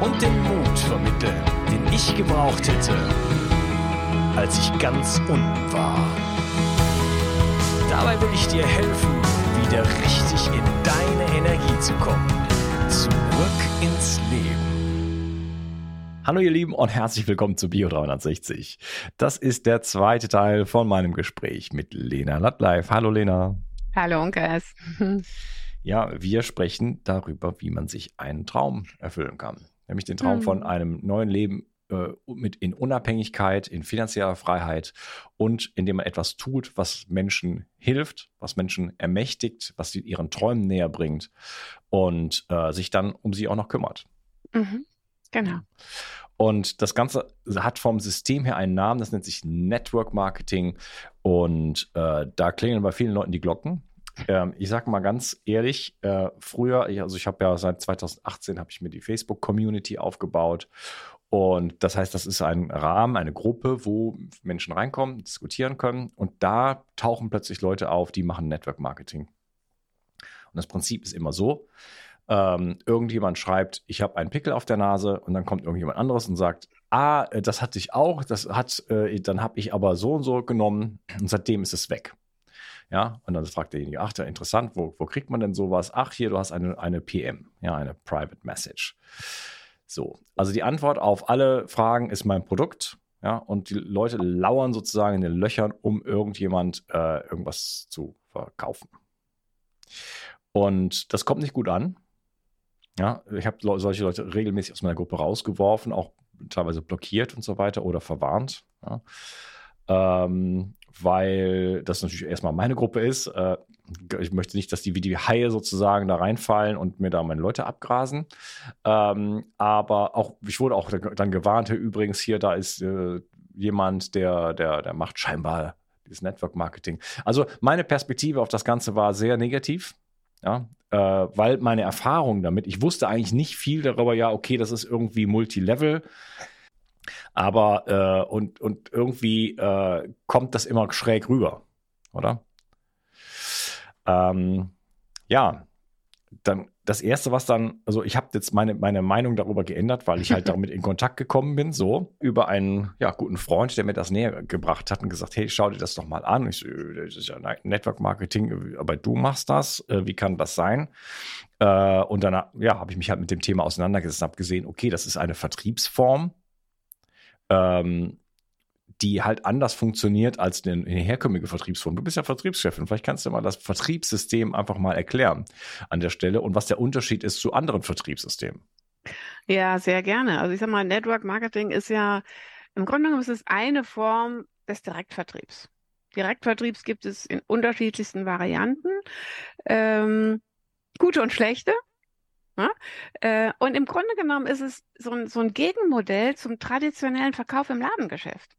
und den Mut vermitteln, den ich gebraucht hätte, als ich ganz unten war. Dabei will ich dir helfen, wieder richtig in deine Energie zu kommen. Zurück ins Leben. Hallo ihr Lieben und herzlich willkommen zu Bio 360. Das ist der zweite Teil von meinem Gespräch mit Lena Lattleif. Hallo Lena. Hallo Unkas. Ja, wir sprechen darüber, wie man sich einen Traum erfüllen kann nämlich den Traum mhm. von einem neuen Leben äh, mit in Unabhängigkeit, in finanzieller Freiheit und indem man etwas tut, was Menschen hilft, was Menschen ermächtigt, was sie ihren Träumen näher bringt und äh, sich dann um sie auch noch kümmert. Mhm. Genau. Und das Ganze hat vom System her einen Namen, das nennt sich Network Marketing. Und äh, da klingeln bei vielen Leuten die Glocken. Ähm, ich sage mal ganz ehrlich, äh, früher, ich, also ich habe ja seit 2018 habe ich mir die Facebook-Community aufgebaut. Und das heißt, das ist ein Rahmen, eine Gruppe, wo Menschen reinkommen, diskutieren können. Und da tauchen plötzlich Leute auf, die machen Network Marketing. Und das Prinzip ist immer so, ähm, irgendjemand schreibt, ich habe einen Pickel auf der Nase und dann kommt irgendjemand anderes und sagt, ah, äh, das hatte ich auch, das hat, äh, dann habe ich aber so und so genommen und seitdem ist es weg. Ja, und dann fragt derjenige, ach, ja, interessant, wo, wo kriegt man denn sowas? Ach, hier, du hast eine, eine PM, ja, eine Private Message. So, also die Antwort auf alle Fragen ist mein Produkt. Ja, und die Leute lauern sozusagen in den Löchern, um irgendjemand äh, irgendwas zu verkaufen. Und das kommt nicht gut an. Ja, ich habe solche Leute regelmäßig aus meiner Gruppe rausgeworfen, auch teilweise blockiert und so weiter oder verwarnt. Ja. Ähm, weil das natürlich erstmal meine Gruppe ist. Äh, ich möchte nicht, dass die wie die Haie sozusagen da reinfallen und mir da meine Leute abgrasen. Ähm, aber auch, ich wurde auch dann gewarnt, übrigens hier, da ist äh, jemand, der, der, der macht scheinbar dieses Network Marketing. Also meine Perspektive auf das Ganze war sehr negativ. Ja, äh, weil meine Erfahrung damit, ich wusste eigentlich nicht viel darüber, ja, okay, das ist irgendwie Multilevel. Aber äh, und, und irgendwie äh, kommt das immer schräg rüber, oder? Ähm, ja, dann das erste, was dann, also ich habe jetzt meine, meine Meinung darüber geändert, weil ich halt damit in Kontakt gekommen bin, so über einen ja, guten Freund, der mir das näher gebracht hat und gesagt, hey, schau dir das doch mal an. Ich so, das ist ja Network Marketing, aber du machst das, äh, wie kann das sein? Äh, und dann ja, habe ich mich halt mit dem Thema auseinandergesetzt und habe gesehen, okay, das ist eine Vertriebsform, ähm, die halt anders funktioniert als eine, herkömmliche Vertriebsform. Du bist ja Vertriebschefin, vielleicht kannst du mal das Vertriebssystem einfach mal erklären an der Stelle und was der Unterschied ist zu anderen Vertriebssystemen. Ja, sehr gerne. Also ich sag mal, Network Marketing ist ja, im Grunde genommen ist es eine Form des Direktvertriebs. Direktvertriebs gibt es in unterschiedlichsten Varianten, ähm, gute und schlechte. Ja? Äh, und im Grunde genommen ist es so ein, so ein Gegenmodell zum traditionellen Verkauf im Ladengeschäft.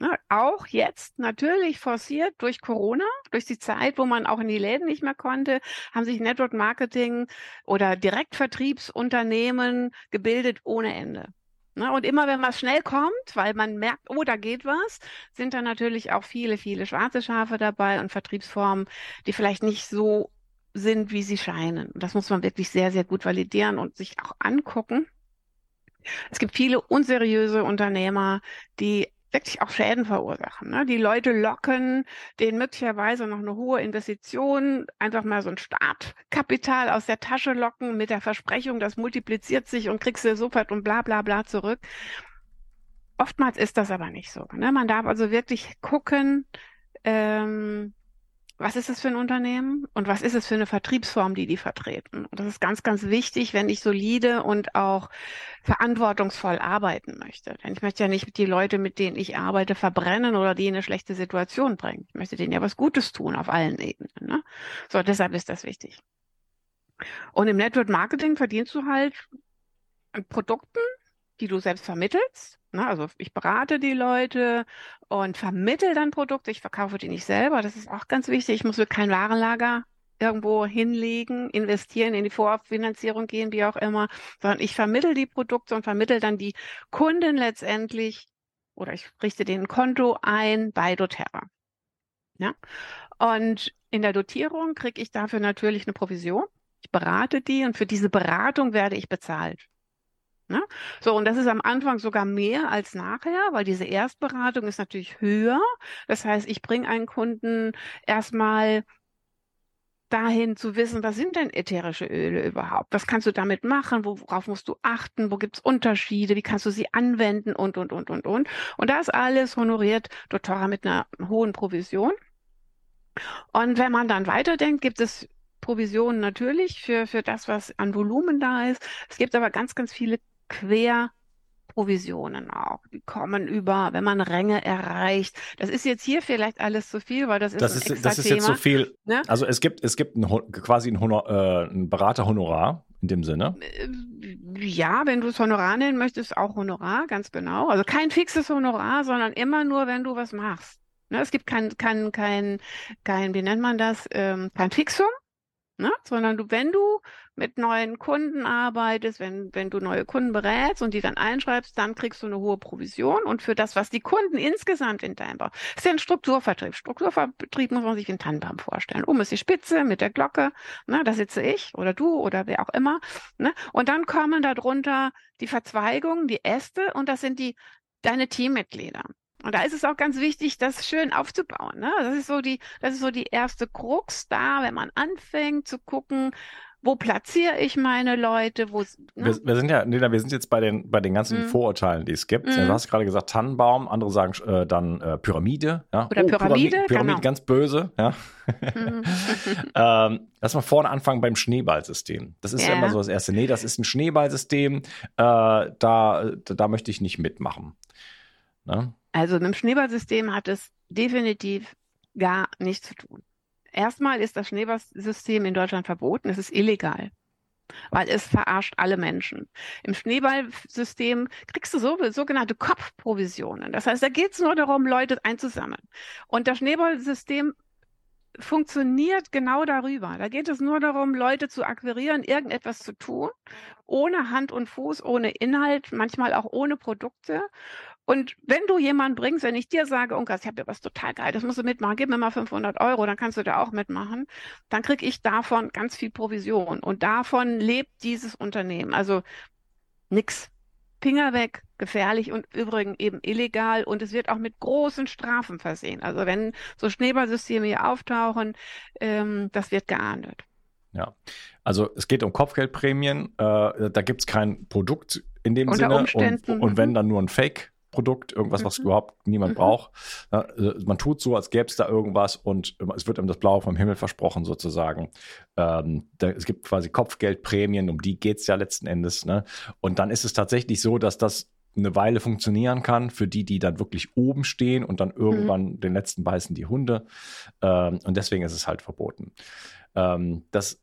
Ja, auch jetzt natürlich forciert durch Corona, durch die Zeit, wo man auch in die Läden nicht mehr konnte, haben sich Network Marketing oder Direktvertriebsunternehmen gebildet ohne Ende. Ne? Und immer wenn was schnell kommt, weil man merkt, oh, da geht was, sind da natürlich auch viele, viele schwarze Schafe dabei und Vertriebsformen, die vielleicht nicht so sind, wie sie scheinen. Das muss man wirklich sehr, sehr gut validieren und sich auch angucken. Es gibt viele unseriöse Unternehmer, die wirklich auch Schäden verursachen. Ne? Die Leute locken, denen möglicherweise noch eine hohe Investition, einfach mal so ein Startkapital aus der Tasche locken mit der Versprechung, das multipliziert sich und kriegst du sofort und bla bla bla zurück. Oftmals ist das aber nicht so. Ne? Man darf also wirklich gucken, ähm, was ist es für ein Unternehmen und was ist es für eine Vertriebsform, die die vertreten. Und das ist ganz, ganz wichtig, wenn ich solide und auch verantwortungsvoll arbeiten möchte. Denn ich möchte ja nicht die Leute, mit denen ich arbeite, verbrennen oder die in eine schlechte Situation bringen. Ich möchte denen ja was Gutes tun auf allen Ebenen. Ne? So, deshalb ist das wichtig. Und im Network Marketing verdienst du halt Produkten, die du selbst vermittelst Ne? Also ich berate die Leute und vermittel dann Produkte. Ich verkaufe die nicht selber. Das ist auch ganz wichtig. Ich muss mir kein Warenlager irgendwo hinlegen, investieren, in die Vorfinanzierung gehen, wie auch immer, sondern ich vermittel die Produkte und vermittel dann die Kunden letztendlich oder ich richte den Konto ein bei doTERRA. Ja? Und in der Dotierung kriege ich dafür natürlich eine Provision. Ich berate die und für diese Beratung werde ich bezahlt. Ne? So, und das ist am Anfang sogar mehr als nachher, weil diese Erstberatung ist natürlich höher. Das heißt, ich bringe einen Kunden erstmal dahin zu wissen, was sind denn ätherische Öle überhaupt? Was kannst du damit machen? Worauf musst du achten? Wo gibt es Unterschiede? Wie kannst du sie anwenden? Und, und, und, und, und. Und das alles honoriert doTERRA mit einer hohen Provision. Und wenn man dann weiterdenkt, gibt es Provisionen natürlich für, für das, was an Volumen da ist. Es gibt aber ganz, ganz viele Querprovisionen auch. Die kommen über, wenn man Ränge erreicht. Das ist jetzt hier vielleicht alles zu viel, weil das ist das ein ist, extra das ist Thema. jetzt so viel. Ne? Also es gibt, es gibt ein, quasi ein, Honor, äh, ein Beraterhonorar in dem Sinne. Äh, Ja, wenn du es Honorar nennen möchtest, auch Honorar, ganz genau. Also kein fixes Honorar, sondern immer nur, wenn du was machst. Ne? Es gibt kein, kein, kein, kein, wie nennt man das, ähm, kein Fixum, ne? sondern du, wenn du mit neuen Kunden arbeitest, wenn, wenn du neue Kunden berätst und die dann einschreibst, dann kriegst du eine hohe Provision und für das, was die Kunden insgesamt in deinem Bau, ist ja ein Strukturvertrieb. Strukturvertrieb muss man sich wie ein Tannenbaum vorstellen. Oben ist die Spitze mit der Glocke, ne, da sitze ich oder du oder wer auch immer, ne, und dann kommen darunter die Verzweigungen, die Äste und das sind die, deine Teammitglieder. Und da ist es auch ganz wichtig, das schön aufzubauen. Ne? Das ist so die, das ist so die erste Krux da, wenn man anfängt zu gucken, wo platziere ich meine Leute, wo, ne? Wir, wir sind ja, Nina, wir sind jetzt bei den, bei den ganzen Mhm. Vorurteilen, die es gibt. Mhm. Du hast gerade gesagt Tannenbaum, andere sagen äh, dann äh, Pyramide. Ja? Oder Pyramide, Pyramide, genau. ganz böse. Ja? Mhm. ähm, lass mal vorne anfangen beim Schneeballsystem. Das ist ja, Ja. immer so das Erste. Nee, das ist ein Schneeballsystem. Äh, da, da, da möchte ich nicht mitmachen. Ne? Also mit dem Schneeballsystem hat es definitiv gar nichts zu tun. Erstmal ist das Schneeballsystem in Deutschland verboten. Es ist illegal, weil es verarscht alle Menschen. Im Schneeballsystem kriegst du so, sogenannte Kopfprovisionen. Das heißt, da geht es nur darum, Leute einzusammeln. Und das Schneeballsystem funktioniert genau darüber. Da geht es nur darum, Leute zu akquirieren, irgendetwas zu tun, ohne Hand und Fuß, ohne Inhalt, manchmal auch ohne Produkte. Und wenn du jemanden bringst, wenn ich dir sage, Unkas, ich habe dir was total geil, das musst du mitmachen, gib mir mal 500 Euro, dann kannst du da auch mitmachen, dann kriege ich davon ganz viel Provision. Und davon lebt dieses Unternehmen. Also nix. Finger weg, gefährlich und übrigens eben illegal und es wird auch mit großen Strafen versehen. Also wenn so Schneeballsysteme hier auftauchen, ähm, das wird geahndet. Ja. Also es geht um Kopfgeldprämien. Äh, da gibt es kein Produkt in dem Unter Sinne. Umständen, Und, und wenn mhm. dann nur ein Fake. Produkt, irgendwas, was mhm. überhaupt niemand mhm. braucht. Also man tut so, als gäbe es da irgendwas und es wird einem das Blaue vom Himmel versprochen, sozusagen. Ähm, da, es gibt quasi Kopfgeldprämien, um die geht es ja letzten Endes. Ne? Und dann ist es tatsächlich so, dass das eine Weile funktionieren kann für die, die dann wirklich oben stehen und dann mhm. irgendwann mhm. den letzten beißen die Hunde. Ähm, und deswegen ist es halt verboten. Ähm, das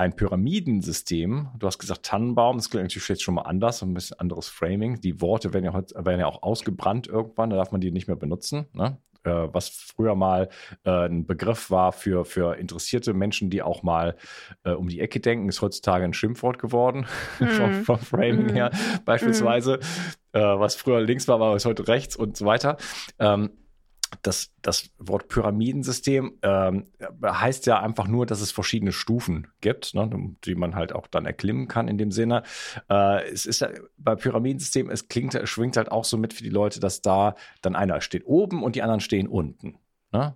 ein Pyramidensystem, du hast gesagt Tannenbaum, das klingt natürlich jetzt schon mal anders, ein bisschen anderes Framing. Die Worte werden ja, heute, werden ja auch ausgebrannt irgendwann, da darf man die nicht mehr benutzen. Ne? Äh, was früher mal äh, ein Begriff war für, für interessierte Menschen, die auch mal äh, um die Ecke denken, ist heutzutage ein Schimpfwort geworden, mm. vom, vom, Framing mm. her beispielsweise. Mm. was früher links war, war es heute rechts und so weiter. Ähm, das, das Wort Pyramidensystem ähm, heißt ja einfach nur, dass es verschiedene Stufen gibt, ne, die man halt auch dann erklimmen kann in dem Sinne. Äh, es ist ja bei Pyramidensystem, es klingt, es schwingt halt auch so mit für die Leute, dass da dann einer steht oben und die anderen stehen unten. Ne?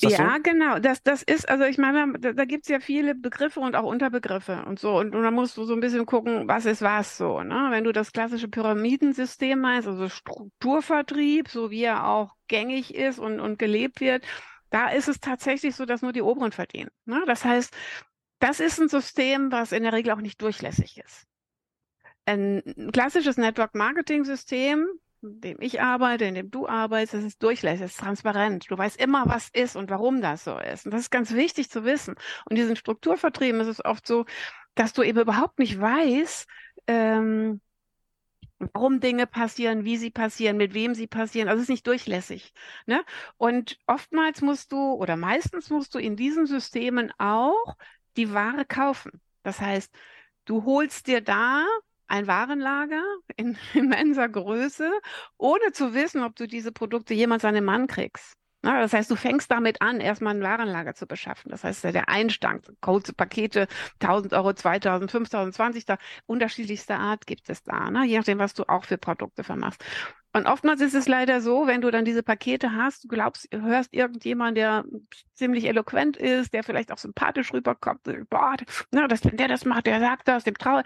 Ja, so? genau. Das, das ist, also ich meine, da, da gibt es ja viele Begriffe und auch Unterbegriffe und so. Und, und dann musst du so ein bisschen gucken, was ist was so. Ne? Wenn du das klassische Pyramidensystem meinst, also Strukturvertrieb, so wie er auch gängig ist und, und gelebt wird, da ist es tatsächlich so, dass nur die Oberen verdienen. Ne? Das heißt, das ist ein System, was in der Regel auch nicht durchlässig ist. Ein klassisches Network Marketing System, in dem ich arbeite, in dem du arbeitest, das ist durchlässig, das ist transparent. Du weißt immer, was ist und warum das so ist. Und das ist ganz wichtig zu wissen. Und diesen Strukturvertrieben ist es oft so, dass du eben überhaupt nicht weißt, ähm, warum Dinge passieren, wie sie passieren, mit wem sie passieren. Also es ist nicht durchlässig. Ne? Und oftmals musst du oder meistens musst du in diesen Systemen auch die Ware kaufen. Das heißt, du holst dir da ein Warenlager in immenser Größe, ohne zu wissen, ob du diese Produkte jemals an den Mann kriegst. Na, das heißt, du fängst damit an, erstmal ein Warenlager zu beschaffen. Das heißt, der Einstand, kurze Pakete, 1000 Euro, 2000, 5000, 20, da, unterschiedlichster Art gibt es da, ne? je nachdem, was du auch für Produkte vermachst. Und oftmals ist es leider so, wenn du dann diese Pakete hast, du glaubst, hörst irgendjemand, der ziemlich eloquent ist, der vielleicht auch sympathisch rüberkommt, boah, na, das, wenn der das macht, der sagt das, dem traue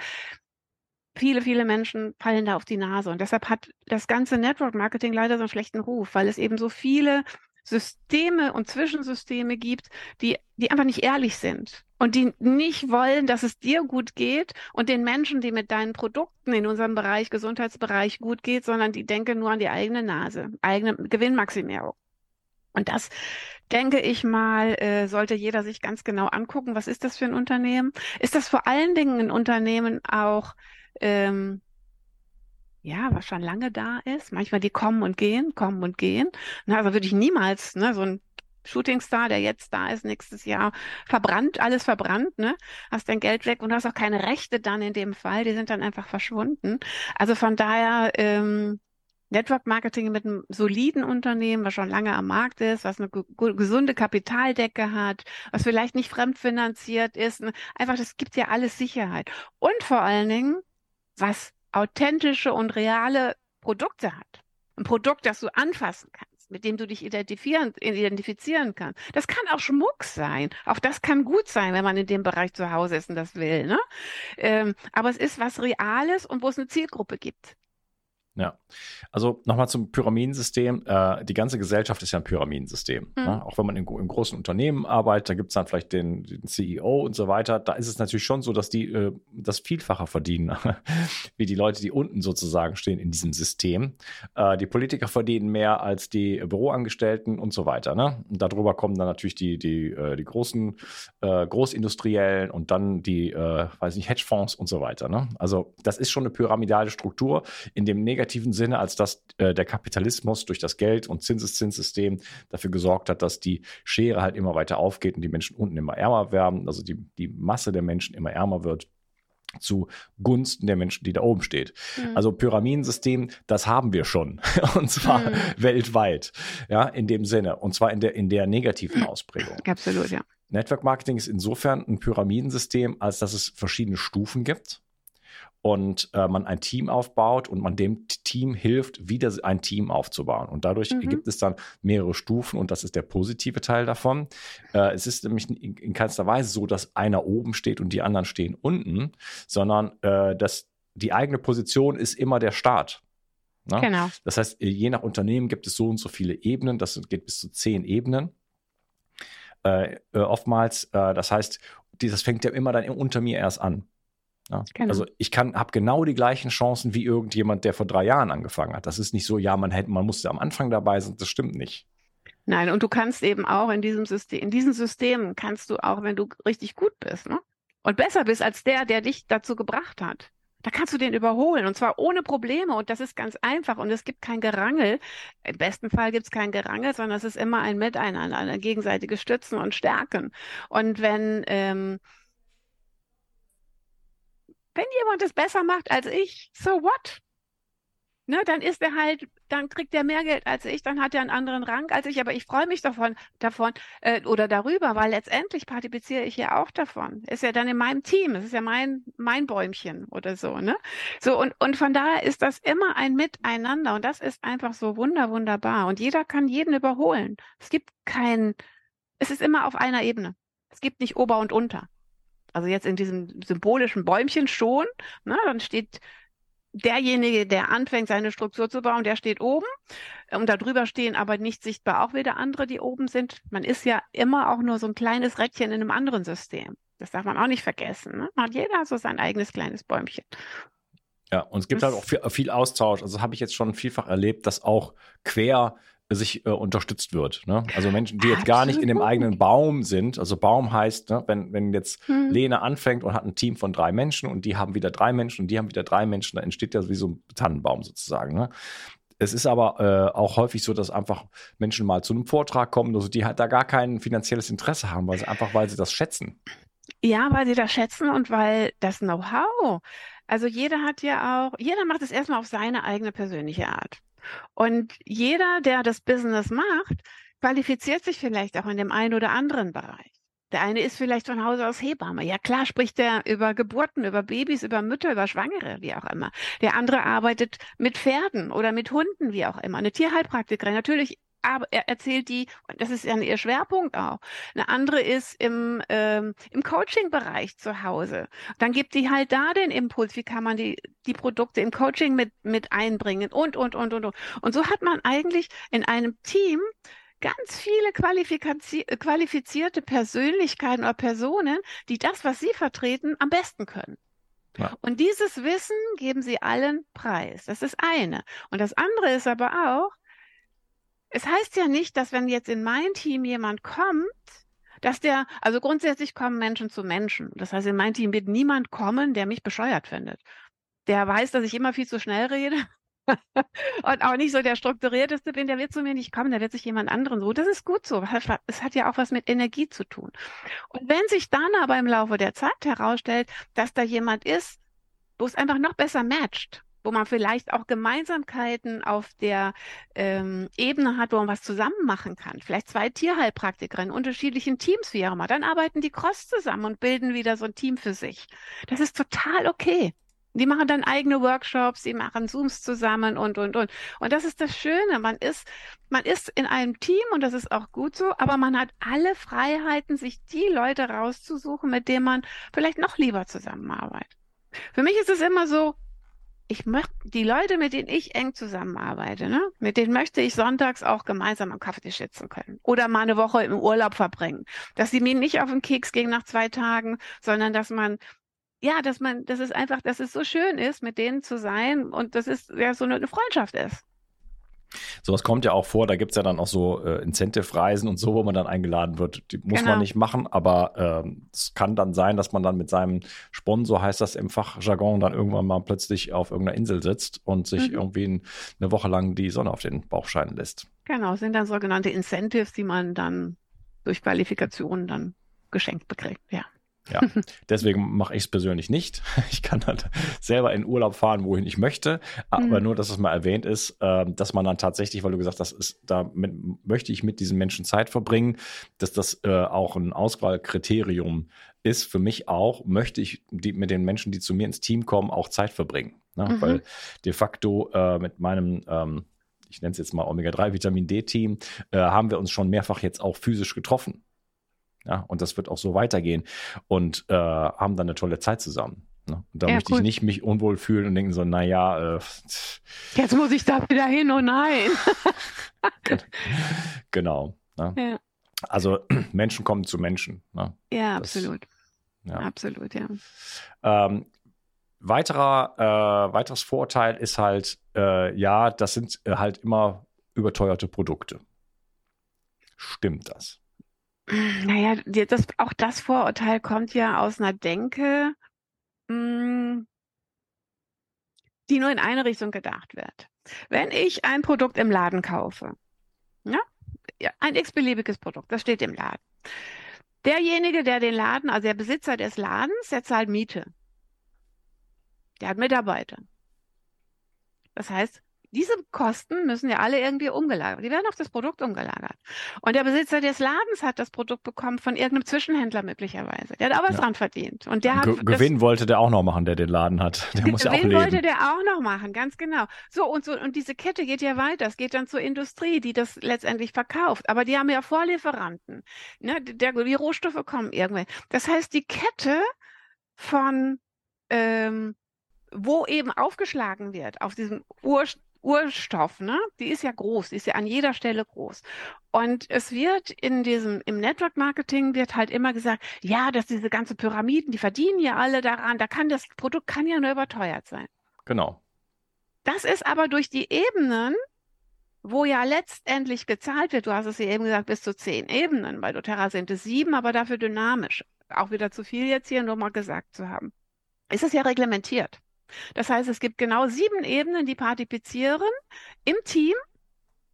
viele, viele Menschen fallen da auf die Nase. Und deshalb hat das ganze Network Marketing leider so einen schlechten Ruf, weil es eben so viele Systeme und Zwischensysteme gibt, die, die einfach nicht ehrlich sind und die nicht wollen, dass es dir gut geht und den Menschen, die mit deinen Produkten in unserem Bereich, Gesundheitsbereich gut geht, sondern die denken nur an die eigene Nase, eigene Gewinnmaximierung. Und das, denke ich mal, äh, sollte jeder sich ganz genau angucken. Was ist das für ein Unternehmen? Ist das vor allen Dingen ein Unternehmen auch, ähm, ja, was schon lange da ist. Manchmal die kommen und gehen, kommen und gehen. Na, also würde ich niemals, ne, so ein Shootingstar, der jetzt da ist, nächstes Jahr verbrannt, alles verbrannt, ne? Hast dein Geld weg und hast auch keine Rechte dann in dem Fall, die sind dann einfach verschwunden. Also von daher, ähm, Network Marketing mit einem soliden Unternehmen, was schon lange am Markt ist, was eine gesunde Kapitaldecke hat, was vielleicht nicht fremdfinanziert ist. Ne? Einfach, das gibt ja alles Sicherheit. Und vor allen Dingen, was authentische und reale Produkte hat. Ein Produkt, das du anfassen kannst, mit dem du dich identifizieren, identifizieren kannst. Das kann auch Schmuck sein. Auch das kann gut sein, wenn man in dem Bereich zu Hause ist und das will. Ne? Ähm, aber es ist was Reales und wo es eine Zielgruppe gibt. Ja, also nochmal zum Pyramidensystem. Äh, die ganze Gesellschaft ist ja ein Pyramidensystem. Mhm. Ne? Auch wenn man in, in, großen Unternehmen arbeitet, da gibt es dann vielleicht den, den, CEO und so weiter. Da ist es natürlich schon so, dass die äh, das Vielfache verdienen, wie die Leute, die unten sozusagen stehen in diesem System. Äh, die Politiker verdienen mehr als die Büroangestellten und so weiter. Ne? Und darüber kommen dann natürlich die, die, äh, die großen äh, Großindustriellen und dann die, äh, weiß nicht, Hedgefonds und so weiter. Ne? Also das ist schon eine pyramidale Struktur, in dem negativen negativen Sinne, als dass äh, der Kapitalismus durch das Geld- und Zinseszinssystem dafür gesorgt hat, dass die Schere halt immer weiter aufgeht und die Menschen unten immer ärmer werden, also die, die Masse der Menschen immer ärmer wird zu Gunsten der Menschen, die da oben steht. Mhm. Also Pyramidensystem, das haben wir schon und zwar mhm. weltweit, ja, in dem Sinne und zwar in der in der negativen Ausprägung. Absolut, ja. Network Marketing ist insofern ein Pyramidensystem, als dass es verschiedene Stufen gibt und äh, man ein Team aufbaut und man dem Team hilft, wieder ein Team aufzubauen. Und dadurch mhm. gibt es dann mehrere Stufen und das ist der positive Teil davon. Äh, es ist nämlich in, in keinster Weise so, dass einer oben steht und die anderen stehen unten, sondern äh, dass die eigene Position ist immer der Start. Ne? Genau. Das heißt, je nach Unternehmen gibt es so und so viele Ebenen. Das geht bis zu zehn Ebenen. Äh, äh, oftmals, äh, das heißt, das fängt ja immer dann unter mir erst an. Ja? Genau. Also ich kann, habe genau die gleichen Chancen wie irgendjemand, der vor drei Jahren angefangen hat. Das ist nicht so, ja, man hätte, man musste am Anfang dabei sein. Das stimmt nicht. Nein, und du kannst eben auch in diesem System, in diesen Systemen kannst du auch, wenn du richtig gut bist, ne? Und besser bist als der, der dich dazu gebracht hat. Da kannst du den überholen und zwar ohne Probleme und das ist ganz einfach und es gibt kein Gerangel. Im besten Fall gibt es kein Gerangel, sondern es ist immer ein Miteinander, ein gegenseitiges Stützen und Stärken. Und wenn ähm, wenn jemand es besser macht als ich, so what? Ne, dann ist er halt, dann kriegt er mehr Geld als ich, dann hat er einen anderen Rang als ich, aber ich freue mich davon, davon äh, oder darüber, weil letztendlich partizipiere ich ja auch davon. Ist ja dann in meinem Team, es ist ja mein mein Bäumchen oder so, ne? So und und von daher ist das immer ein Miteinander und das ist einfach so wunder wunderbar und jeder kann jeden überholen. Es gibt kein, es ist immer auf einer Ebene. Es gibt nicht Ober und Unter. Also jetzt in diesem symbolischen Bäumchen schon, ne? Dann steht derjenige, der anfängt, seine Struktur zu bauen, der steht oben. Und darüber stehen aber nicht sichtbar auch wieder andere, die oben sind. Man ist ja immer auch nur so ein kleines Rädchen in einem anderen System. Das darf man auch nicht vergessen. Ne? Man hat jeder so sein eigenes kleines Bäumchen. Ja, und es gibt das, halt auch viel, viel Austausch. Also habe ich jetzt schon vielfach erlebt, dass auch quer sich äh, unterstützt wird. Ne? Also Menschen, die jetzt gar nicht in dem eigenen Baum sind. Also Baum heißt, ne, wenn, wenn jetzt hm. Lene anfängt und hat ein Team von drei Menschen und die haben wieder drei Menschen und die haben wieder drei Menschen, dann entsteht ja wie so ein Tannenbaum sozusagen. Ne? Es ist aber äh, auch häufig so, dass einfach Menschen mal zu einem Vortrag kommen, also die halt da gar kein finanzielles Interesse haben, weil sie einfach, weil sie das schätzen. Ja, weil sie das schätzen und weil das Know-how, also jeder hat ja auch, jeder macht es erstmal auf seine eigene persönliche Art. Und jeder, der das Business macht, qualifiziert sich vielleicht auch in dem einen oder anderen Bereich. Der eine ist vielleicht von Hause aus Hebamme. Ja klar spricht er über Geburten, über Babys, über Mütter, über Schwangere, wie auch immer. Der andere arbeitet mit Pferden oder mit Hunden, wie auch immer. Eine Tierheilpraktikerin. Natürlich aber er erzählt die, das ist ja ihr Schwerpunkt auch. Eine andere ist im, ähm, im Coaching-Bereich zu Hause. Dann gibt die halt da den Impuls, wie kann man die, die Produkte im Coaching mit, mit einbringen und, und, und, und, und. Und so hat man eigentlich in einem Team ganz viele qualifizierte Persönlichkeiten oder Personen, die das, was sie vertreten, am besten können. Ja. Und dieses Wissen geben sie allen preis. Das ist eine. Und das andere ist aber auch, es heißt ja nicht, dass wenn jetzt in mein Team jemand kommt, dass der, also grundsätzlich kommen Menschen zu Menschen. Das heißt, in mein Team wird niemand kommen, der mich bescheuert findet. Der weiß, dass ich immer viel zu schnell rede und auch nicht so der strukturierteste bin, der wird zu mir nicht kommen, da wird sich jemand anderen so. Das ist gut so. Es hat ja auch was mit Energie zu tun. Und wenn sich dann aber im Laufe der Zeit herausstellt, dass da jemand ist, wo es einfach noch besser matcht, wo man vielleicht auch Gemeinsamkeiten auf der ähm, Ebene hat, wo man was zusammen machen kann. Vielleicht zwei Tierheilpraktiker in unterschiedlichen Teams, wie auch immer. Dann arbeiten die Cross zusammen und bilden wieder so ein Team für sich. Das ist total okay. Die machen dann eigene Workshops, die machen Zooms zusammen und, und, und. Und das ist das Schöne. Man ist, man ist in einem Team und das ist auch gut so, aber man hat alle Freiheiten, sich die Leute rauszusuchen, mit denen man vielleicht noch lieber zusammenarbeitet. Für mich ist es immer so, ich möchte die Leute, mit denen ich eng zusammenarbeite, ne, mit denen möchte ich sonntags auch gemeinsam am Kaffeetisch sitzen können oder mal eine Woche im Urlaub verbringen, dass sie mir nicht auf den Keks gehen nach zwei Tagen, sondern dass man ja, dass man, dass es einfach, dass es so schön ist, mit denen zu sein und dass es ja so eine Freundschaft ist. Sowas kommt ja auch vor, da gibt es ja dann auch so äh, Incentive-Reisen und so, wo man dann eingeladen wird. Die muss genau. man nicht machen, aber ähm, es kann dann sein, dass man dann mit seinem Sponsor, heißt das im Fachjargon, dann irgendwann mal plötzlich auf irgendeiner Insel sitzt und sich mhm. irgendwie eine Woche lang die Sonne auf den Bauch scheinen lässt. Genau, sind dann sogenannte Incentives, die man dann durch Qualifikationen dann geschenkt bekriegt, ja. Ja, deswegen mache ich es persönlich nicht. Ich kann halt selber in Urlaub fahren, wohin ich möchte. Aber mhm. nur, dass es mal erwähnt ist, äh, dass man dann tatsächlich, weil du gesagt hast, ist, da möchte ich mit diesen Menschen Zeit verbringen, dass das äh, auch ein Auswahlkriterium ist. Für mich auch, möchte ich die, mit den Menschen, die zu mir ins Team kommen, auch Zeit verbringen. Ne? Mhm. Weil de facto äh, mit meinem ähm, ich nenne es jetzt mal Omega-3 Vitamin D-Team, äh, haben wir uns schon mehrfach jetzt auch physisch getroffen. Ja, und das wird auch so weitergehen und äh, haben dann eine tolle Zeit zusammen. Ne? Da ja, möchte cool. ich nicht mich unwohl fühlen und denken so, naja, äh, jetzt muss ich da wieder hin, oh nein. genau. Ne? Ja. Also Menschen kommen zu Menschen. Ne? Ja, das, absolut. Ja. Absolut, ja. Ähm, weiterer, äh, weiteres Vorurteil ist halt, äh, ja, das sind äh, halt immer überteuerte Produkte. Stimmt das? Naja, das, auch das Vorurteil kommt ja aus einer Denke, mh, hm, die nur in eine Richtung gedacht wird. Wenn ich ein Produkt im Laden kaufe, ja, ein x-beliebiges Produkt, das steht im Laden. Derjenige, der den Laden, also der Besitzer des Ladens, der zahlt Miete. Der hat Mitarbeiter. Das heißt, diese Kosten müssen ja alle irgendwie umgelagert. Die werden auf das Produkt umgelagert. Und der Besitzer des Ladens hat das Produkt bekommen von irgendeinem Zwischenhändler möglicherweise. Der hat auch was ja. dran verdient. Und der hat Ge Gewinn wollte der auch noch machen, der den Laden hat. Der muss ja auch leben. Gewinn wollte der auch noch machen, ganz genau. So und so und diese Kette geht ja weiter. Es geht dann zur Industrie, die das letztendlich verkauft. Aber die haben ja Vorlieferanten. Ne? Der, die Rohstoffe kommen irgendwann. Das heißt, die Kette von ähm, wo eben aufgeschlagen wird, auf diesem Ur Urstoff, ne? Die ist ja groß, die ist ja an jeder Stelle groß. Und es wird in diesem, im Network Marketing wird halt immer gesagt, ja, dass diese ganze Pyramiden, die verdienen ja alle daran, da kann das Produkt kann ja nur überteuert sein. Genau. Das ist aber durch die Ebenen, wo ja letztendlich gezahlt wird, du hast es ja eben gesagt, bis zu zehn Ebenen, bei doTERRA sind es sieben, aber dafür dynamisch. Auch wieder zu viel jetzt hier nur mal gesagt zu haben. Ist es ja reglementiert. Das heißt, es gibt genau sieben Ebenen, die partizipieren im Team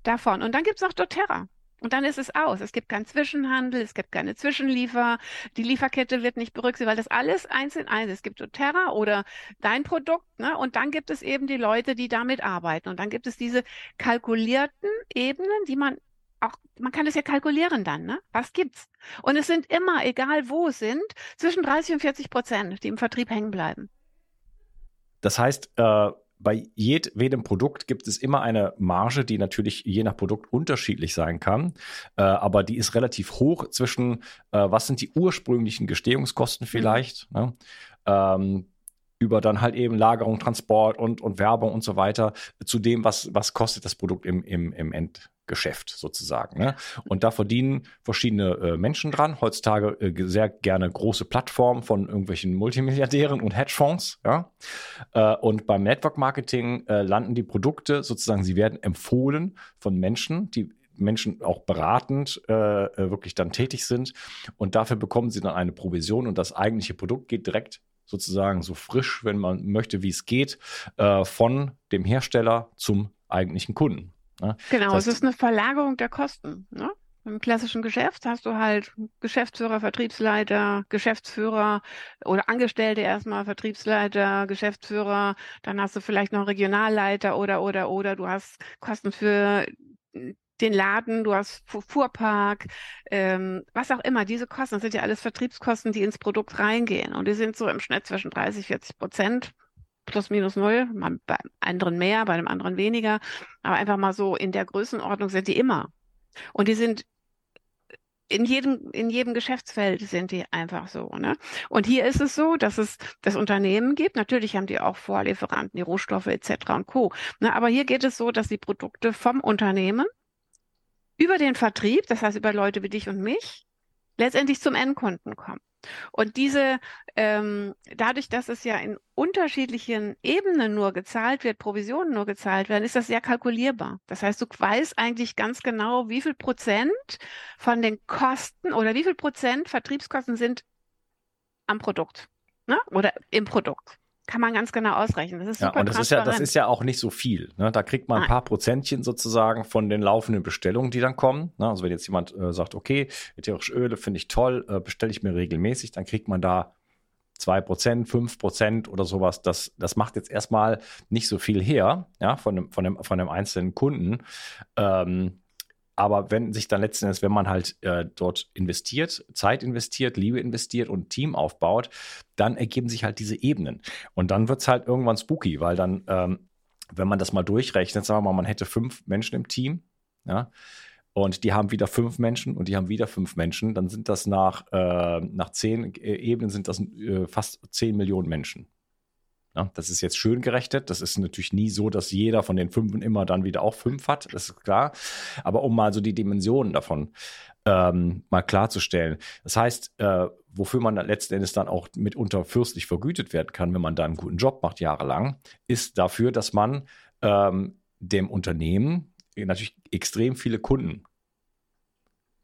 davon. Und dann gibt es noch doTERRA. Und dann ist es aus. Es gibt keinen Zwischenhandel, es gibt keine Zwischenliefer, die Lieferkette wird nicht berücksichtigt, weil das alles eins in eins ist. Es gibt doTERRA oder dein Produkt, ne? Und dann gibt es eben die Leute, die damit arbeiten. Und dann gibt es diese kalkulierten Ebenen, die man auch, man kann das ja kalkulieren dann, ne? Was gibt's? Und es sind immer, egal wo sind, zwischen 30 und 40 Prozent, die im Vertrieb hängen bleiben. Das heißt, äh, bei jedem Produkt gibt es immer eine Marge, die natürlich je nach Produkt unterschiedlich sein kann, äh, aber die ist relativ hoch zwischen, äh, was sind die ursprünglichen Gestehungskosten vielleicht, mhm. ne? ähm, über dann halt eben Lagerung, Transport und, und Werbung und so weiter, zu dem, was, was kostet das Produkt im, im, im End, Geschäft sozusagen. Ne? Und da verdienen verschiedene äh, Menschen dran. Heutzutage äh, sehr gerne große Plattformen von irgendwelchen Multimilliardären und Hedgefonds. Ja? Äh, und beim Network Marketing äh, landen die Produkte sozusagen, sie werden empfohlen von Menschen, die Menschen auch beratend äh, äh, wirklich dann tätig sind. Und dafür bekommen sie dann eine Provision und das eigentliche Produkt geht direkt sozusagen so frisch, wenn man möchte, wie es geht, von dem Hersteller zum eigentlichen Kunden. Ne? Genau, das heißt, es ist eine Verlagerung der Kosten. Ne? Im klassischen Geschäft hast du halt Geschäftsführer, Vertriebsleiter, Geschäftsführer oder Angestellte erstmal, Vertriebsleiter, Geschäftsführer, dann hast du vielleicht noch Regionalleiter oder, oder, oder du hast Kosten für den Laden, du hast Fuhrpark, ähm, was auch immer. Diese Kosten das sind ja alles Vertriebskosten, die ins Produkt reingehen. Und die sind so im Schnitt zwischen 30, 40 Prozent plus minus null, mal bei anderen mehr, bei einem anderen weniger, aber einfach mal so in der Größenordnung sind die immer. Und die sind in jedem, in jedem Geschäftsfeld sind die einfach so. Ne? Und hier ist es so, dass es das Unternehmen gibt. Natürlich haben die auch Vorlieferanten, die Rohstoffe etc. und Co. Ne? Aber hier geht es so, dass die Produkte vom Unternehmen über den Vertrieb, das heißt über Leute wie dich und mich, letztendlich zum Endkunden kommen. Und diese, ähm, dadurch, dass es ja in unterschiedlichen Ebenen nur gezahlt wird, Provisionen nur gezahlt werden, ist das sehr kalkulierbar. Das heißt, du weißt eigentlich ganz genau, wie viel Prozent von den Kosten oder wie viel Prozent Vertriebskosten sind am Produkt ne? oder im Produkt kann man ganz genau ausrechnen. Das ist super ja, und das ist ja, das ist ja auch nicht so viel. Ne? Da kriegt man ein paar Prozentchen sozusagen von den laufenden Bestellungen, die dann kommen. Ne? Also wenn jetzt jemand äh, sagt, okay, ätherische Öle finde ich toll, äh, bestelle ich mir regelmäßig, dann kriegt man da 2%, 5% oder sowas. Das, das macht jetzt erstmal nicht so viel her, ja, von dem, von dem, von dem einzelnen Kunden. Ähm, aber wenn sich dann letzten Endes, wenn man halt äh, dort investiert, Zeit investiert, Liebe investiert und Team aufbaut, dann ergeben sich halt diese Ebenen. Und dann wird es halt irgendwann spooky, weil dann, ähm, wenn man das mal durchrechnet, sagen wir mal, man hätte fünf Menschen im Team, ja, und die haben wieder fünf Menschen und die haben wieder fünf Menschen, dann sind das nach, äh, nach zehn Ebenen sind das äh, fast zehn Millionen Menschen. Ja, das ist jetzt schön gerechnet. Das ist natürlich nie so, dass jeder von den fünf immer dann wieder auch fünf hat. Das ist klar. Aber um mal so die Dimensionen davon ähm, mal klarzustellen. Das heißt, äh, wofür man letzten Endes dann auch mitunter fürstlich vergütet werden kann, wenn man da einen guten Job macht, jahrelang, ist dafür, dass man ähm, dem Unternehmen natürlich extrem viele Kunden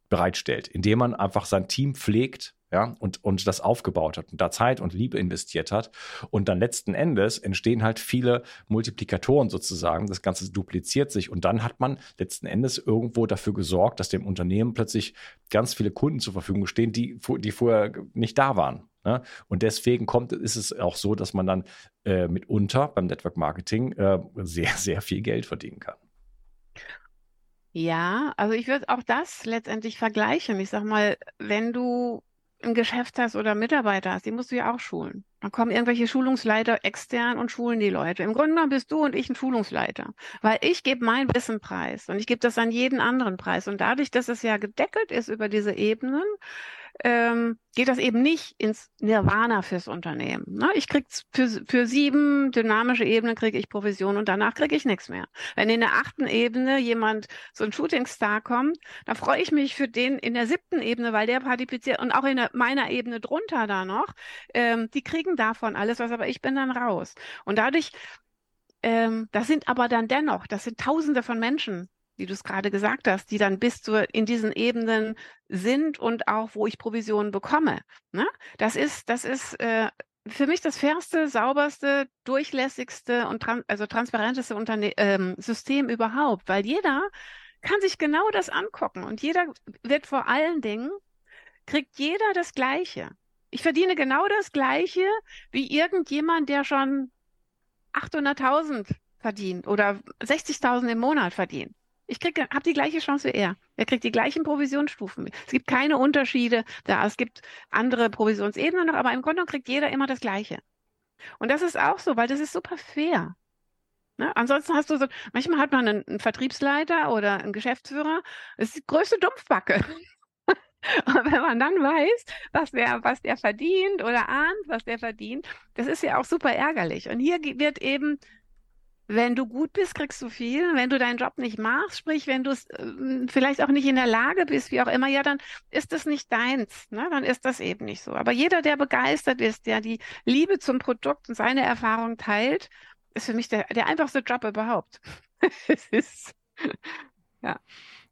bereitstellt, indem man einfach sein Team pflegt ja, und, und das aufgebaut hat und da Zeit und Liebe investiert hat. Und dann letzten Endes entstehen halt viele Multiplikatoren sozusagen. Das Ganze dupliziert sich und dann hat man letzten Endes irgendwo dafür gesorgt, dass dem Unternehmen plötzlich ganz viele Kunden zur Verfügung stehen, die, die vorher nicht da waren. Ne? Und deswegen kommt, ist es auch so, dass man dann äh, mitunter beim Network Marketing äh, sehr, sehr viel Geld verdienen kann. Ja, also ich würde auch das letztendlich vergleichen. Ich sag mal, wenn du ein Geschäft hast oder Mitarbeiter hast, die musst du ja auch schulen. Dann kommen irgendwelche Schulungsleiter extern und schulen die Leute. Im Grunde genommen bist du und ich ein Schulungsleiter, weil ich gebe mein Wissen preis und ich gebe das an jeden anderen preis. Und dadurch, dass es ja gedeckelt ist über diese Ebenen, ähm, geht das eben nicht ins Nirvana fürs Unternehmen. Ne? Ich krieg für, für sieben dynamische Ebenen kriege ich Provision und danach kriege ich nichts mehr. Wenn in der achten Ebene jemand so ein Shootingstar kommt, da freue ich mich für den in der siebten Ebene, weil der partizipiert und auch in der, meiner Ebene drunter da noch, ähm, die kriegen davon alles was, aber ich bin dann raus. Und dadurch ähm, das sind aber dann dennoch, das sind Tausende von Menschen, wie du es gerade gesagt hast, die dann bis zu in diesen Ebenen sind und auch, wo ich Provisionen bekomme. Ne? Das ist, das ist äh, für mich das fairste, sauberste, durchlässigste und tran also transparenteste Unterne ähm, System überhaupt, weil jeder kann sich genau das angucken und jeder wird vor allen Dingen, kriegt jeder das Gleiche. Ich verdiene genau das Gleiche wie irgendjemand, der schon 800.000 verdient oder 60.000 im Monat verdient. Ich habe die gleiche Chance wie er. Er kriegt die gleichen Provisionsstufen. Es gibt keine Unterschiede da. Es gibt andere Provisionsebenen noch, aber im Grunde kriegt jeder immer das Gleiche. Und das ist auch so, weil das ist super fair. Ne? Ansonsten hast du so, manchmal hat man einen, einen Vertriebsleiter oder einen Geschäftsführer, das ist die größte Dumpfbacke. Und wenn man dann weiß, was der, was der verdient oder ahnt, was der verdient, das ist ja auch super ärgerlich. Und hier wird eben wenn du gut bist, kriegst du viel. Wenn du deinen Job nicht machst, sprich, wenn du es äh, vielleicht auch nicht in der Lage bist, wie auch immer, ja, dann ist das nicht deins. Ne? Dann ist das eben nicht so. Aber jeder, der begeistert ist, der die Liebe zum Produkt und seine Erfahrung teilt, ist für mich der, der einfachste Job überhaupt. es ist, ja.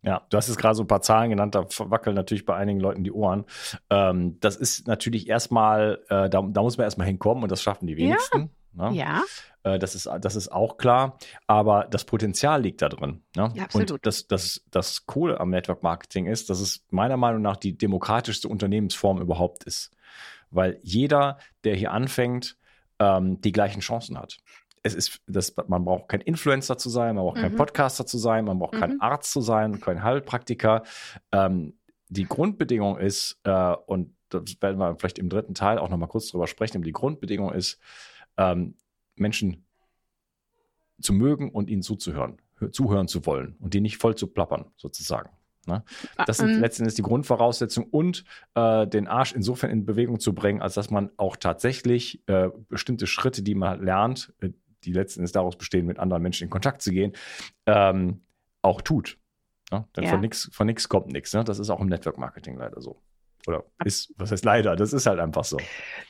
Ja, du hast jetzt gerade so ein paar Zahlen genannt, da wackeln natürlich bei einigen Leuten die Ohren. Ähm, das ist natürlich erstmal, äh, da, da, muss man erstmal hinkommen und das schaffen die wenigsten. Ja. Ne? ja. Äh, das, ist, das ist auch klar. Aber das Potenzial liegt da drin. Ne? Ja, absolut. Und das, das, das Coole am Network Marketing ist, dass es meiner Meinung nach die demokratischste Unternehmensform überhaupt ist. Weil jeder, der hier anfängt, ähm, die gleichen Chancen hat. Es ist, das, man braucht kein Influencer zu sein, man braucht mhm. kein Podcaster zu sein, man braucht mhm. kein Arzt zu sein, kein Heilpraktiker. Ähm, die Grundbedingung ist, äh, und das werden wir vielleicht im dritten Teil auch nochmal kurz drüber sprechen, aber die Grundbedingung ist, ähm, Menschen zu mögen und ihnen zuzuhören, zuhören zu wollen und die nicht voll zu plappern, sozusagen. Ne? Ah, das sind ähm. letztendlich die Grundvoraussetzungen und äh, den Arsch insofern in Bewegung zu bringen, als dass man auch tatsächlich äh, bestimmte Schritte, die man lernt, äh, die letzten Endes daraus bestehen, mit anderen Menschen in Kontakt zu gehen, ähm, auch tut. Ne? Denn ja. von nichts von nix kommt nichts. Ne? Das ist auch im Network Marketing leider so. Oder ist, was heißt leider? Das ist halt einfach so.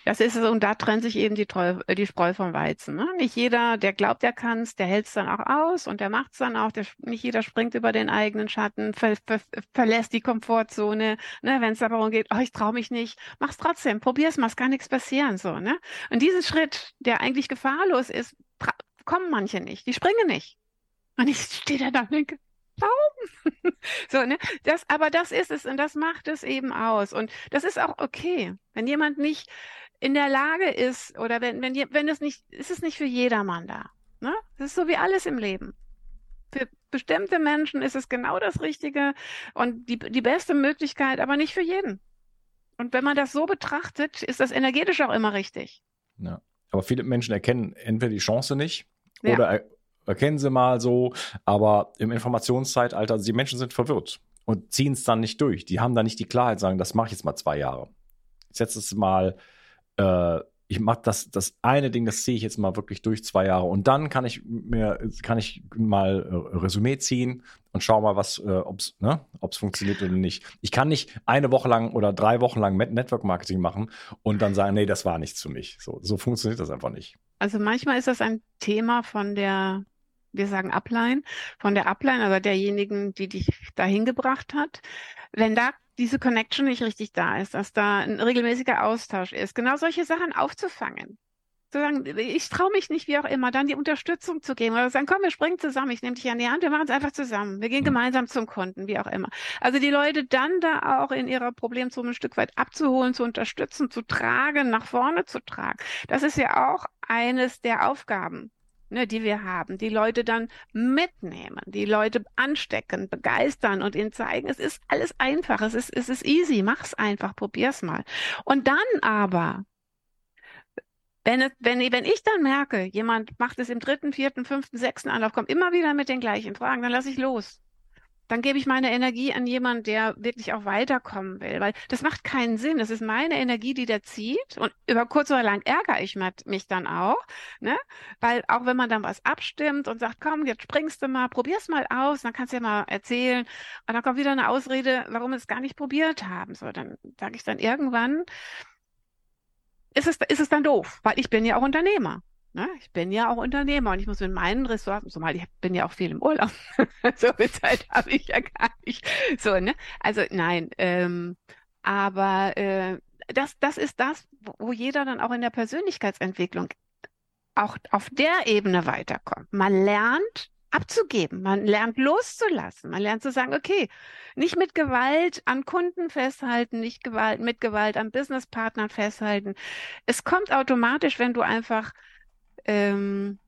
Das ist es und da trennt sich eben die, Treu, die Spreu vom Weizen. Ne? Nicht jeder, der glaubt, er kann es, der hält es dann auch aus und der macht es dann auch. Der, nicht jeder springt über den eigenen Schatten, ver, ver, verlässt die Komfortzone. Ne? Wenn es darum geht, oh, ich traue mich nicht, mach's trotzdem, probier's mal, es kann nichts passieren. So, ne? Und diesen Schritt, der eigentlich gefahrlos ist, kommen manche nicht. Die springen nicht. Und ich stehe da und denke? so, ne? Das, aber das ist es und das macht es eben aus. Und das ist auch okay. Wenn jemand nicht in der Lage ist oder wenn, wenn, wenn es nicht, ist es nicht für jedermann da. Ne? Das ist so wie alles im Leben. Für bestimmte Menschen ist es genau das Richtige und die, die beste Möglichkeit, aber nicht für jeden. Und wenn man das so betrachtet, ist das energetisch auch immer richtig. Ja. Aber viele Menschen erkennen entweder die Chance nicht ja. oder erkennen sie mal so, aber im Informationszeitalter, die Menschen sind verwirrt und ziehen es dann nicht durch. Die haben da nicht die Klarheit, sagen, das mache ich jetzt mal zwei Jahre. Ich setze es mal äh, ich mache das, das eine Ding, das ziehe ich jetzt mal wirklich durch zwei Jahre und dann kann ich mir, kann ich mal äh, Resümee ziehen und schau mal, was, äh, ob's, ne, ob's funktioniert oder nicht. Ich kann nicht eine Woche lang oder drei Wochen lang Network Marketing machen und dann sagen, nee, das war nichts für mich. So, so funktioniert das einfach nicht. Also manchmal ist das ein Thema von der, wir sagen Upline, von der Upline, also derjenigen, die dich dahin gebracht hat. Wenn da diese Connection nicht richtig da ist, dass da ein regelmäßiger Austausch ist, genau solche Sachen aufzufangen. Zu sagen, ich traue mich nicht, wie auch immer, dann die Unterstützung zu geben oder sagen, komm, wir springen zusammen, ich nehme dich an die Hand, wir machen es einfach zusammen, wir gehen mhm. gemeinsam zum Kunden, wie auch immer. Also die Leute dann da auch in ihrer Problemzone ein Stück weit abzuholen, zu unterstützen, zu tragen, nach vorne zu tragen. Das ist ja auch eines der Aufgaben ne, die wir haben, die Leute dann mitnehmen, die Leute anstecken, begeistern und ihnen zeigen, es ist alles einfach, es ist, es ist easy, mach's einfach, probier's mal. Und dann aber, wenn, es, wenn, wenn ich dann merke, jemand macht es im dritten, vierten, fünften, sechsten Anlauf, kommt immer wieder mit den gleichen Fragen, dann lasse ich los dann gebe ich meine Energie an jemanden, der wirklich auch weiterkommen will, weil das macht keinen Sinn. Das ist meine Energie, die der zieht und über kurz oder lang ärgere ich mich dann auch, ne? Weil auch wenn man dann was abstimmt und sagt, komm, jetzt springst du mal, probier's mal aus, dann kannst du ja mal erzählen und dann kommt wieder eine Ausrede, warum wir es gar nicht probiert haben. So, dann sage ich dann irgendwann, ist es, ist es dann doof, weil ich bin ja auch Unternehmer. Ne? Ich bin ja auch Unternehmer und ich muss mit meinen Ressourcen, zumal ich bin ja auch viel im Urlaub. so viel Zeit habe ich ja gar nicht. So, ne? Also nein, ähm, aber äh, das, das ist das, wo jeder dann auch in der Persönlichkeitsentwicklung auch auf der Ebene weiterkommt. Man lernt abzugeben, man lernt loszulassen, man lernt zu sagen, okay, nicht mit Gewalt an Kunden festhalten, nicht Gewalt, mit Gewalt an Businesspartnern festhalten. Es kommt automatisch, wenn du einfach ähm,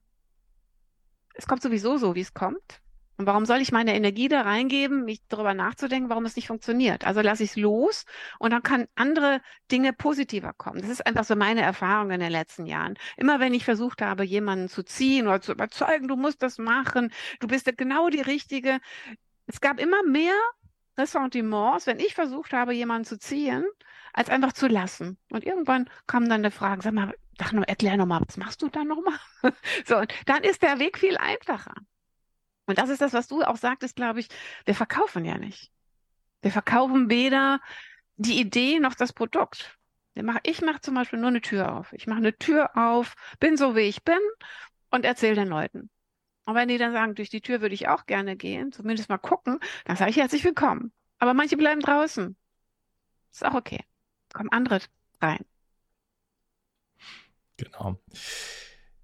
es kommt sowieso so, wie es kommt. Und warum soll ich meine Energie da reingeben, mich darüber nachzudenken, warum es nicht funktioniert? Also lasse ich es los und dann kann andere Dinge positiver kommen. Das ist einfach so meine Erfahrung in den letzten Jahren. Immer wenn ich versucht habe, jemanden zu ziehen oder zu überzeugen, du musst das machen, du bist genau die Richtige. Es gab immer mehr Ressentiments, wenn ich versucht habe, jemanden zu ziehen, als einfach zu lassen. Und irgendwann kamen dann die Fragen, sag mal, sag nur, erklär nochmal, was machst du da nochmal? so, und dann ist der Weg viel einfacher. Und das ist das, was du auch sagtest, glaube ich, wir verkaufen ja nicht. Wir verkaufen weder die Idee noch das Produkt. Ich mache zum Beispiel nur eine Tür auf. Ich mache eine Tür auf, bin so wie ich bin und erzähle den Leuten. Und wenn die dann sagen, durch die Tür würde ich auch gerne gehen, zumindest mal gucken, dann sage ich herzlich willkommen. Aber manche bleiben draußen. Ist auch okay. Kommen andere rein. Genau.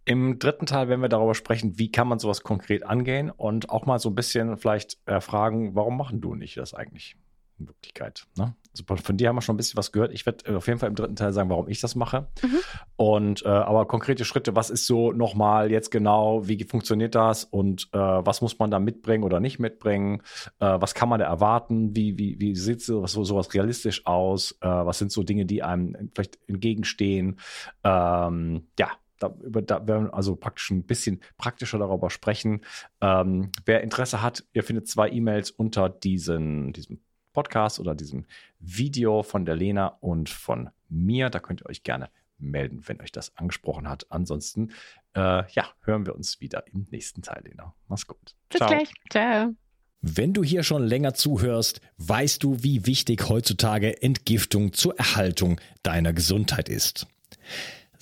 Im dritten Teil werden wir darüber sprechen, wie kann man sowas konkret angehen und auch mal so ein bisschen vielleicht äh, fragen, warum machen du nicht das eigentlich? In Wirklichkeit. Ne? Also von dir haben wir schon ein bisschen was gehört. Ich werde äh, auf jeden Fall im dritten Teil sagen, warum ich das mache. Mhm. Und äh, aber konkrete Schritte, was ist so nochmal jetzt genau, wie funktioniert das und äh, was muss man da mitbringen oder nicht mitbringen? Äh, was kann man da erwarten? Wie, wie, wie sieht so, so, sowas realistisch aus? Äh, was sind so Dinge, die einem vielleicht entgegenstehen? Ähm, ja, da, über, da werden wir also praktisch ein bisschen praktischer darüber sprechen. Ähm, wer Interesse hat, ihr findet zwei E-Mails unter diesen, diesem Podcast oder diesem Video von der Lena und von mir. Da könnt ihr euch gerne melden, wenn euch das angesprochen hat. Ansonsten, äh, ja, hören wir uns wieder im nächsten Teil, Lena. Mach's gut. Bis Ciao. gleich. Ciao. Wenn du hier schon länger zuhörst, weißt du, wie wichtig heutzutage Entgiftung zur Erhaltung deiner Gesundheit ist.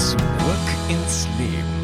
Zurück ins Leben.